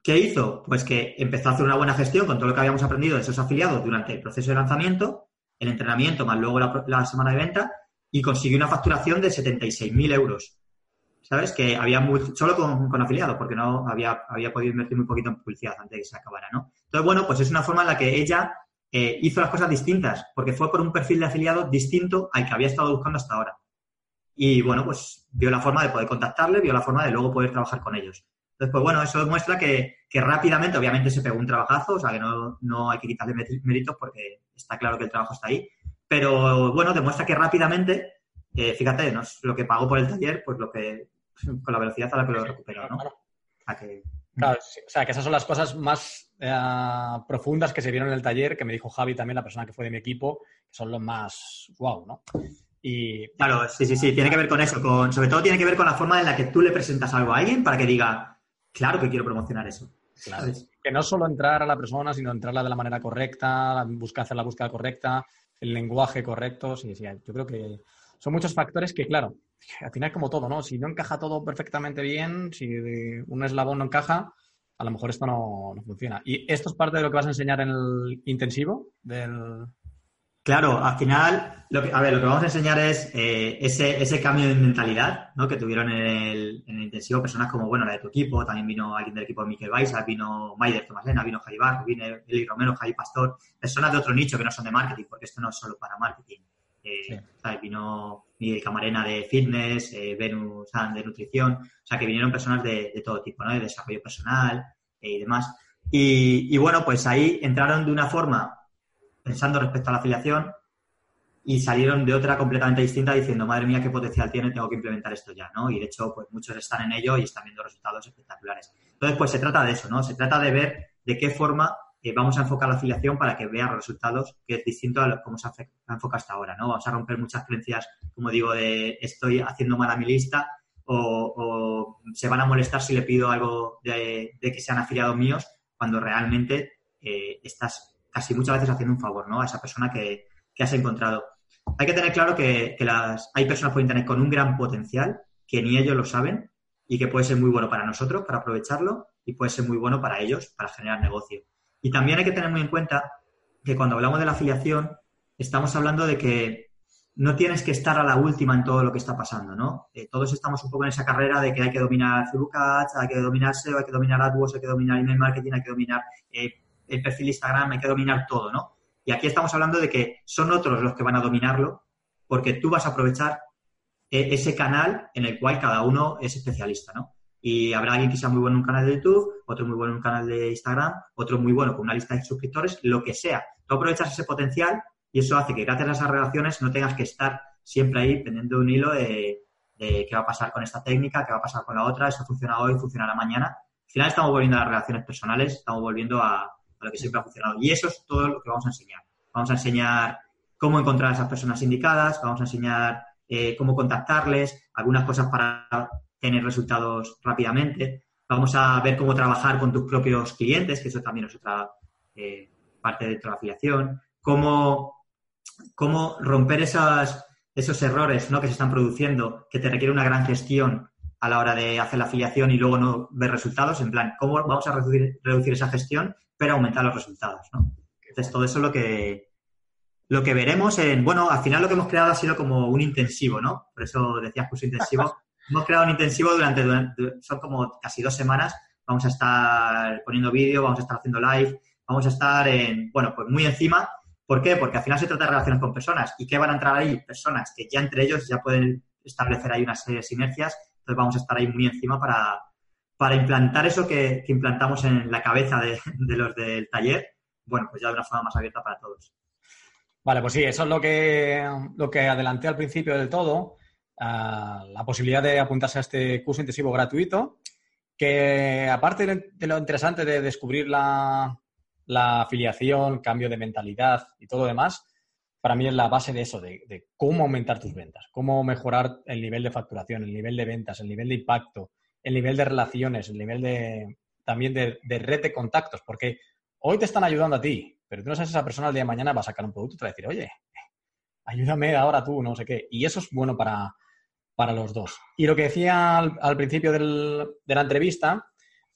¿Qué hizo? Pues que empezó a hacer una buena gestión con todo lo que habíamos aprendido de esos afiliados durante el proceso de lanzamiento, el entrenamiento, más luego la, semana de venta, y consiguió una facturación de 76.000 euros. ¿Sabes? Que había muy, solo con, con afiliados, porque no había, había podido invertir muy poquito en publicidad antes de que se acabara, ¿no? Entonces, bueno, pues es una forma en la que ella eh, hizo las cosas distintas, porque fue por un perfil de afiliado distinto al que había estado buscando hasta ahora. Y bueno, pues vio la forma de poder contactarle, vio la forma de luego poder trabajar con ellos. Entonces, pues bueno, eso demuestra que, que rápidamente, obviamente se pegó un trabajazo, o sea que no, no hay que quitarle mé- méritos porque está claro que el trabajo está ahí. Pero bueno, demuestra que rápidamente, eh, fíjate, no es lo que pagó por el taller, pues lo que, [laughs] con la velocidad a la que lo recuperó, ¿no? Claro. O sea que, Claro, sí, o sea, que esas son las cosas más eh, profundas que se vieron en el taller, que me dijo Javi también, la persona que fue de mi equipo, que son los más wow, ¿no? Y Claro, sí, sí, sí, tiene que ver con eso, con, sobre todo tiene que ver con la forma en la que tú le presentas algo a alguien para que diga, claro que quiero promocionar eso. Claro. que no solo entrar a la persona, sino entrarla de la manera correcta, buscar hacer la búsqueda correcta, el lenguaje correcto. Sí, sí, yo creo que son muchos factores que, claro, al final como todo, ¿no? Si no encaja todo perfectamente bien, si un eslabón no encaja, a lo mejor esto no, no funciona. ¿Y esto es parte de lo que vas a enseñar en el intensivo? Del... Claro, al final, lo que, a ver, lo que vamos a enseñar es eh, ese, ese cambio de mentalidad ¿no? que tuvieron en el, en el intensivo personas como, bueno, la de tu equipo, también vino alguien del equipo de Miquel Baisa, vino Maider Tomás Lena, vino Javi Barro, vino Eli Romero, Javi Pastor, personas de otro nicho que no son de marketing, porque esto no es solo para marketing. Eh, Sí. ¿sabes? Vino Miguel Camarena de fitness, eh, Venus San de nutrición, o sea, que vinieron personas de, de todo tipo, ¿no? De desarrollo personal eh, y demás. Y, y bueno, pues ahí entraron de una forma pensando respecto a la afiliación y salieron de otra completamente distinta diciendo, madre mía, qué potencial tiene, tengo que implementar esto ya, ¿no? Y de hecho, pues muchos están en ello y están viendo resultados espectaculares. Entonces, pues se trata de eso, ¿no? Se trata de ver de qué forma eh, vamos a enfocar la afiliación para que vea resultados que es distinto a cómo se ha enfocado hasta ahora, ¿no? Vamos a romper muchas creencias, como digo, de estoy haciendo mal a mi lista o, se van a molestar si le pido algo de, de que sean afiliados míos cuando realmente eh, estás casi muchas veces haciendo un favor, ¿no? A esa persona que, que has encontrado. Hay que tener claro que, que las, hay personas por Internet con un gran potencial que ni ellos lo saben y que puede ser muy bueno para nosotros, para aprovecharlo, y puede ser muy bueno para ellos, para generar negocio. Y también hay que tener muy en cuenta que cuando hablamos de la afiliación, estamos hablando de que no tienes que estar a la última en todo lo que está pasando, ¿no? Eh, todos estamos un poco en esa carrera de que hay que dominar Facebook Ads, hay que dominar SEO, hay que dominar AdWords, hay que dominar email marketing, hay que dominar eh, el perfil de Instagram, hay que dominar todo, ¿no? Y aquí estamos hablando de que son otros los que van a dominarlo porque tú vas a aprovechar eh, ese canal en el cual cada uno es especialista, ¿no? Y habrá alguien que sea muy bueno en un canal de YouTube, otro muy bueno en un canal de Instagram, otro muy bueno con una lista de suscriptores, lo que sea. Tú aprovechas ese potencial y eso hace que gracias a esas relaciones no tengas que estar siempre ahí pendiente de un hilo de, de qué va a pasar con esta técnica, qué va a pasar con la otra, esto funciona hoy, funcionará mañana. Al final estamos volviendo a las relaciones personales, estamos volviendo a, a lo que siempre ha funcionado. Y eso es todo lo que vamos a enseñar. Vamos a enseñar cómo encontrar a esas personas indicadas, vamos a enseñar eh, cómo contactarles, algunas cosas para tener resultados rápidamente. Vamos a ver cómo trabajar con tus propios clientes, que eso también es otra eh, parte de tu afiliación. Cómo, cómo romper esas, esos errores ¿no? que se están produciendo, que te requiere una gran gestión a la hora de hacer la afiliación y luego no ver resultados, en plan, ¿cómo vamos a reducir, reducir esa gestión pero aumentar los resultados? ¿no? Entonces, todo eso es lo que, lo que veremos en, bueno, al final lo que hemos creado ha sido como un intensivo, ¿no? Por eso decías curso intensivo. [laughs] hemos creado un intensivo durante, son como casi dos semanas. Vamos a estar poniendo vídeo, vamos a estar haciendo live, vamos a estar en, bueno, pues muy encima. ¿Por qué? Porque al final se trata de relaciones con personas. ¿Y qué van a entrar ahí? Personas que ya entre ellos ya pueden establecer ahí una serie de sinergias. Entonces vamos a estar ahí muy encima para, para implantar eso que, implantamos en la cabeza de, los del taller. Bueno, pues ya de una forma más abierta para todos. Vale, pues sí, eso es lo que, lo que adelanté al principio del todo, ah, la posibilidad de apuntarse a este curso intensivo gratuito, que aparte de lo interesante de descubrir la, afiliación, cambio de mentalidad y todo lo demás, para mí es la base de eso, de, cómo aumentar tus ventas, cómo mejorar el nivel de facturación, el nivel de ventas, el nivel de impacto, el nivel de relaciones, el nivel de también de, red de contactos, porque hoy te están ayudando a ti, pero tú no sabes si esa persona el día de mañana va a sacar un producto y te va a decir, oye, ayúdame ahora tú, no sé qué. Y eso es bueno para, los dos. Y lo que decía al, principio de la entrevista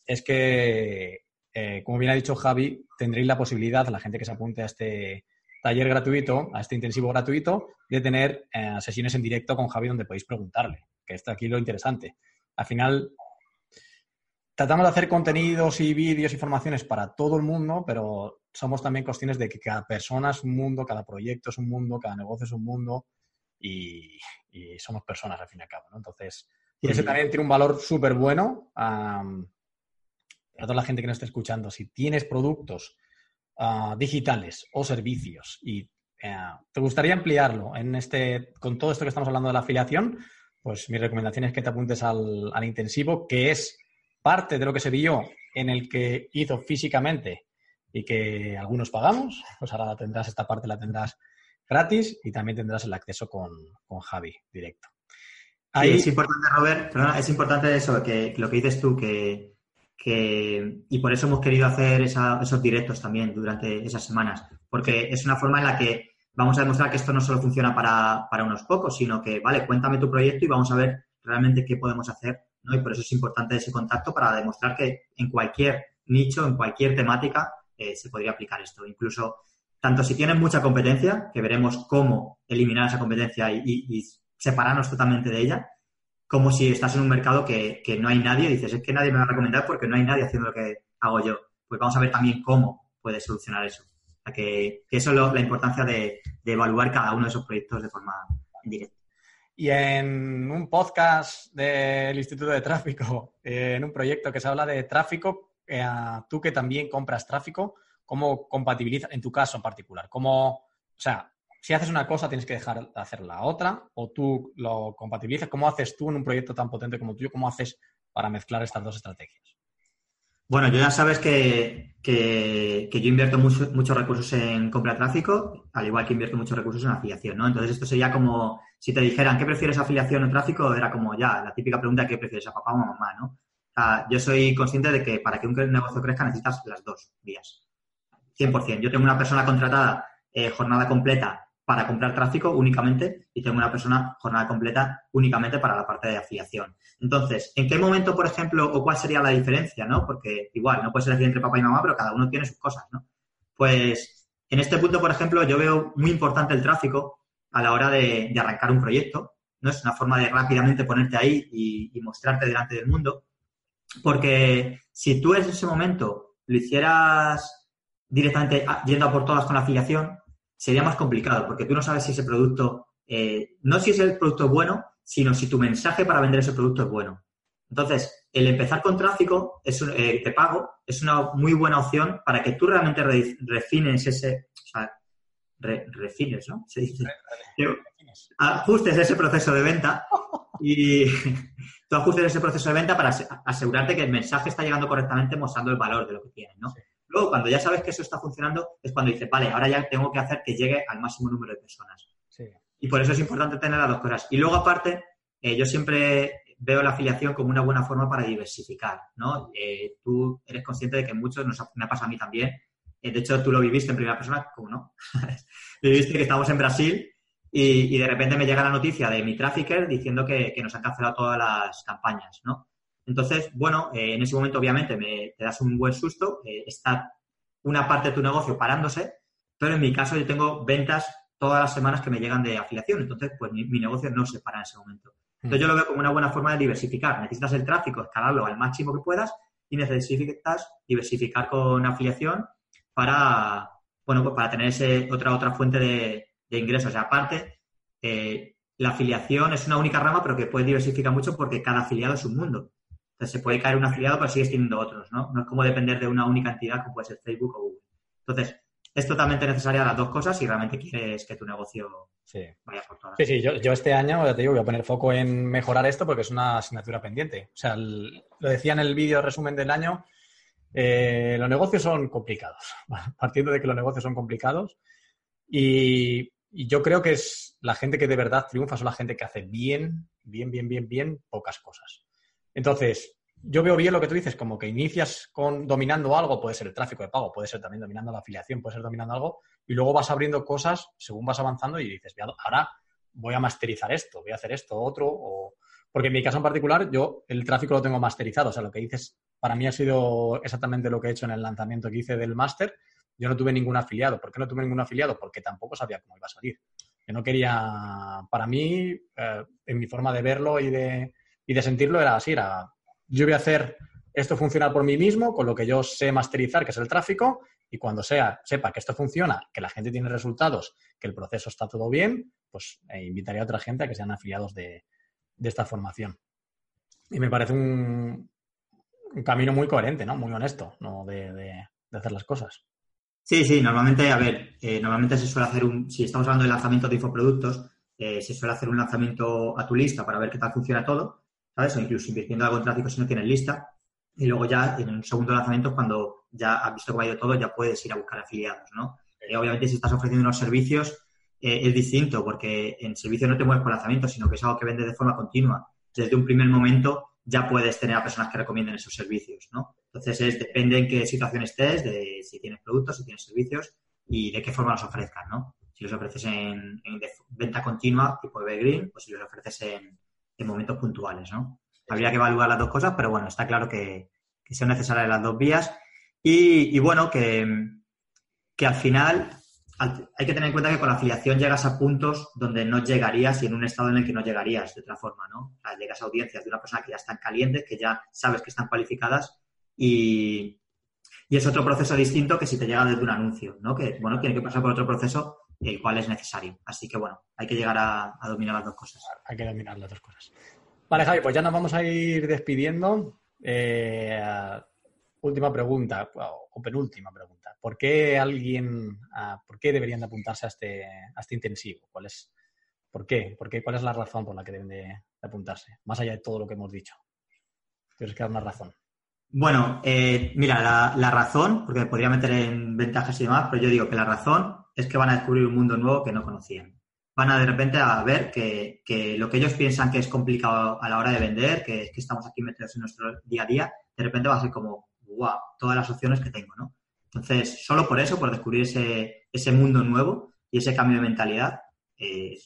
es que, eh, como bien ha dicho Javi, tendréis la posibilidad, la gente que se apunte a este taller gratuito, a este intensivo gratuito, de tener eh, sesiones en directo con Javi donde podéis preguntarle, que está aquí lo interesante. Al final, tratamos de hacer contenidos y vídeos y formaciones para todo el mundo, pero somos también cuestiones de que cada persona es un mundo, cada proyecto es un mundo, cada negocio es un mundo y, somos personas al fin y al cabo, ¿no? Entonces, y ese también tiene un valor súper bueno para toda la gente que nos esté escuchando. Si tienes productos ah, digitales o servicios y eh, te gustaría ampliarlo en este, con todo esto que estamos hablando de la afiliación, pues mi recomendación es que te apuntes al, al intensivo, que es parte de lo que se vio en el que hizo físicamente y que algunos pagamos, pues ahora tendrás esta parte, la tendrás gratis y también tendrás el acceso con, Javi directo. Ahí... es importante, Robert, perdona, es importante eso, que, lo que dices tú, que, y por eso hemos querido hacer esos directos también durante esas semanas, porque es una forma en la que vamos a demostrar que esto no solo funciona para, para unos pocos, sino que, vale, cuéntame tu proyecto y vamos a ver realmente qué podemos hacer y por eso es importante ese contacto para demostrar que en cualquier nicho, en cualquier temática, eh, se podría aplicar esto. Incluso, tanto si tienes mucha competencia, que veremos cómo eliminar esa competencia y, separarnos totalmente de ella, como si estás en un mercado que, no hay nadie, dices, es que nadie me va a recomendar porque no hay nadie haciendo lo que hago yo. Pues vamos a ver también cómo puedes solucionar eso. Que, eso es la importancia de, evaluar cada uno de esos proyectos de forma indirecta. Y en un podcast del Instituto de Tráfico, en un proyecto que se habla de tráfico, eh, tú que también compras tráfico, ¿cómo compatibilizas, en tu caso en particular? ¿Cómo, o sea, si haces una cosa tienes que dejar de hacer la otra o tú lo compatibilizas? ¿Cómo haces tú en un proyecto tan potente como tuyo? ¿Cómo haces para mezclar estas dos estrategias? Bueno, yo ya sabes que, yo invierto muchos recursos en compra de tráfico, al igual que invierto muchos recursos en afiliación, ¿no? Entonces esto sería como si te dijeran qué prefieres afiliación o tráfico, era como ya la típica pregunta qué prefieres a papá o a mamá, ¿no? yo soy consciente de que para que un negocio crezca necesitas las dos vías. 100%. Yo tengo una persona contratada eh, jornada completa para comprar tráfico únicamente y tengo una persona jornada completa únicamente para la parte de afiliación. Entonces, ¿en qué momento, por ejemplo, o cuál sería la diferencia, no? Porque igual, no puede ser así entre papá y mamá, pero cada uno tiene sus cosas, ¿no? Pues en este punto, por ejemplo, yo veo muy importante el tráfico a la hora de, arrancar un proyecto, ¿no? Es una forma de rápidamente ponerte ahí y, y mostrarte delante del mundo. Porque si tú en ese momento lo hicieras directamente yendo a por todas con la afiliación, sería más complicado porque tú no sabes si ese producto, eh, no si ese producto es bueno, sino si tu mensaje para vender ese producto es bueno. Entonces, el empezar con tráfico es eh, de pago es una muy buena opción para que tú realmente refines ese, o sea, refines, ¿no? Se dice. Ajustes ese proceso de venta y [laughs] tú ajustes ese proceso de venta para asegurarte que el mensaje está llegando correctamente mostrando el valor de lo que tienes, ¿no? Luego, cuando ya sabes que eso está funcionando, es cuando dices, vale, ahora ya tengo que hacer que llegue al máximo número de personas. Y por eso es importante tener las dos cosas. Y luego, aparte, eh, yo siempre veo la afiliación como una buena forma para diversificar, ¿no? Eh, tú eres consciente de que muchos, nos me ha pasado a mí también, eh, de hecho, tú lo viviste en primera persona, como no? [laughs] viviste que estábamos en Brasil y, de repente me llega la noticia de mi trafficker diciendo que, nos han cancelado todas las campañas, ¿no? Entonces, bueno, eh, en ese momento obviamente me, te das un buen susto, eh, está una parte de tu negocio parándose, pero en mi caso yo tengo ventas todas las semanas que me llegan de afiliación, entonces pues mi, negocio no se para en ese momento. Entonces yo lo veo como una buena forma de diversificar. Necesitas el tráfico, escalarlo al máximo que puedas y necesitas diversificar con afiliación para, bueno, pues para tener ese, otra, otra fuente de, ingresos. Y aparte, eh, la afiliación es una única rama, pero que puede diversificar mucho porque cada afiliado es un mundo. Entonces, se puede caer un afiliado, pero sigues teniendo otros, ¿no? No es como depender de una única entidad como puede ser Facebook o Google. Entonces, es totalmente necesaria las dos cosas si realmente quieres que tu negocio vaya por todas. Sí, sí, yo, este año, ya te digo, voy a poner foco en mejorar esto porque es una asignatura pendiente. O sea, lo decía en el vídeo resumen del año, eh, los negocios son complicados, [laughs] partiendo de que los negocios son complicados y, yo creo que es la gente que de verdad triunfa, son la gente que hace bien, bien, bien, bien, bien pocas cosas. Entonces, yo veo bien lo que tú dices, como que inicias con dominando algo, puede ser el tráfico de pago, puede ser también dominando la afiliación, puede ser dominando algo, y luego vas abriendo cosas según vas avanzando y dices, ahora voy a masterizar esto, voy a hacer esto, otro, o... porque en mi caso en particular yo el tráfico lo tengo masterizado, o sea, lo que dices para mí ha sido exactamente lo que he hecho en el lanzamiento que hice del máster. Yo no tuve ningún afiliado. ¿Por qué no tuve ningún afiliado? Porque tampoco sabía cómo iba a salir. Yo no quería, para mí, eh, en mi forma de verlo y de, y de sentirlo era así, era, yo voy a hacer esto funcionar por mí mismo, con lo que yo sé masterizar, que es el tráfico, y cuando sea, sepa que esto funciona, que la gente tiene resultados, que el proceso está todo bien, pues eh, invitaría a otra gente a que sean afiliados de, de esta formación. Y me parece un, camino muy coherente, ¿no? Muy honesto, ¿no? De, hacer las cosas. Sí, sí, normalmente, a ver, eh, normalmente se suele hacer un, si estamos hablando de lanzamiento de infoproductos, eh, se suele hacer un lanzamiento a tu lista para ver qué tal funciona todo, ¿sabes? O incluso invirtiendo algo en tráfico si no tienes lista. Y luego ya en un segundo lanzamiento, cuando ya has visto cómo ha ido todo, ya puedes ir a buscar afiliados, ¿no? Eh, obviamente, si estás ofreciendo unos servicios, es distinto, porque en servicio no te mueves por lanzamiento, sino que es algo que vendes de forma continua. Desde un primer momento ya puedes tener a personas que recomienden esos servicios, ¿no? Entonces, es, depende en qué situación estés, de si tienes productos, si tienes servicios y de qué forma los ofrezcas, ¿no? Si los ofreces en, venta continua, tipo Evergreen, o si los ofreces en, momentos puntuales, ¿no? Habría que evaluar las dos cosas, pero bueno, está claro que, son necesarias las dos vías. Y, y bueno, que, que al final hay que tener en cuenta que con la afiliación llegas a puntos donde no llegarías y en un estado en el que no llegarías de otra forma, ¿no? llegas a audiencias de una persona que ya están calientes, que ya sabes que están cualificadas y, es otro proceso distinto que si te llega desde un anuncio, ¿no? Que, bueno, tiene que pasar por otro proceso el cual es necesario. Así que, bueno, hay que llegar a, dominar las dos cosas. Hay que dominar las dos cosas. Vale, Javi, pues ya nos vamos a ir despidiendo. Eh, última pregunta, o penúltima pregunta. ¿Por qué alguien, ah, por qué deberían de apuntarse a este, a este intensivo? ¿Cuál es, ¿Por qué? ¿Por qué? ¿Cuál es la razón por la que deben de, apuntarse? Más allá de todo lo que hemos dicho. Tienes que dar una razón. Bueno, eh, mira, la, razón, porque podría meter en ventajas y demás, pero yo digo que la razón es que van a descubrir un mundo nuevo que no conocían. Van a de repente a ver que, lo que ellos piensan que es complicado a la hora de vender, que, que estamos aquí metidos en nuestro día a día, de repente va a ser como, wow, todas las opciones que tengo, ¿no? Entonces, solo por eso, por descubrir ese, ese mundo nuevo y ese cambio de mentalidad, eh,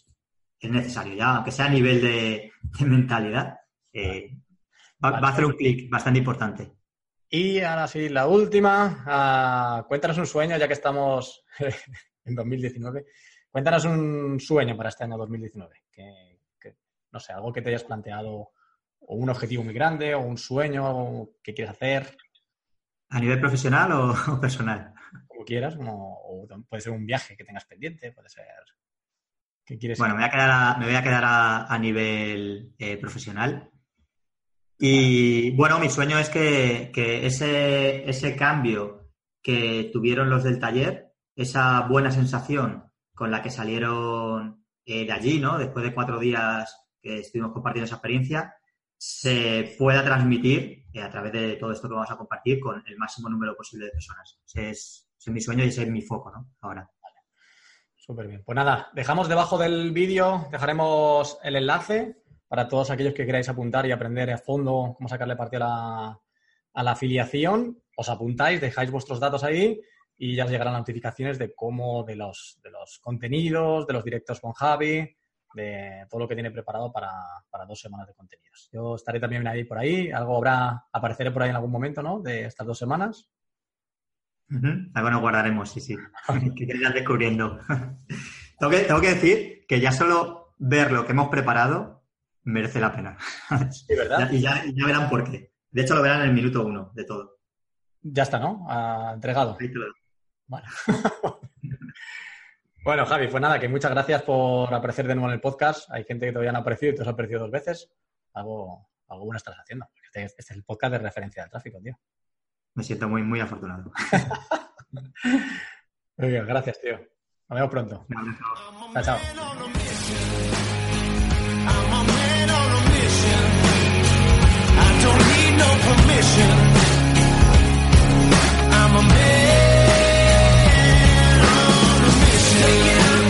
es necesario ya, aunque sea a nivel de, mentalidad, eh, va, a hacer un clic bastante importante. Y ahora sí, la última. Ah, cuéntanos un sueño, ya que estamos en 2019. Cuéntanos un sueño para este año 2019. Que, no sé, algo que te hayas planteado, o un objetivo muy grande, o un sueño que quieres hacer. ¿A nivel profesional o, [laughs] personal? Como quieras, o puede ser un viaje que tengas pendiente, puede ser... ¿Qué quieres bueno, me voy a quedar a, me voy a, quedar a, nivel eh, profesional. Y bueno, mi sueño es que, ese, ese cambio que tuvieron los del taller, esa buena sensación con la que salieron eh, de allí, ¿no? Después de cuatro días que estuvimos compartiendo esa experiencia, se pueda transmitir eh, a través de todo esto que vamos a compartir con el máximo número posible de personas. Ese es, mi sueño y ese es mi foco, ¿no? Ahora. Súper bien. Pues nada, dejamos debajo del vídeo, dejaremos el enlace para todos aquellos que queráis apuntar y aprender a fondo cómo sacarle partido a la, a la afiliación. Os apuntáis, dejáis vuestros datos ahí y ya os llegarán notificaciones de cómo, de los, de los contenidos, de los directos con Javi, de todo lo que tiene preparado para, para, dos semanas de contenidos. Yo estaré también ahí por ahí, algo habrá, apareceré por ahí en algún momento, ¿no? De estas dos semanas. Algo nos guardaremos, sí, sí. [laughs] que irás descubriendo. [laughs] tengo, que, tengo que decir que ya solo ver lo que hemos preparado merece la pena. Sí, ¿verdad? [laughs] y, ya, ya, verán por qué. De hecho, lo verán en el minuto uno de todo. Ya está, ¿no? Ah, entregado. Ahí te lo bueno. [laughs] bueno, Javi, pues nada, que muchas gracias por aparecer de nuevo en el podcast. Hay gente que todavía no ha aparecido y tú has aparecido dos veces. Algo, algo bueno estás haciendo. Este, este es el podcast de referencia del tráfico, tío. Me siento muy, muy afortunado. [laughs] muy bien, gracias, tío. Nos vemos pronto. Vale, chao, chao. I'm a man. taking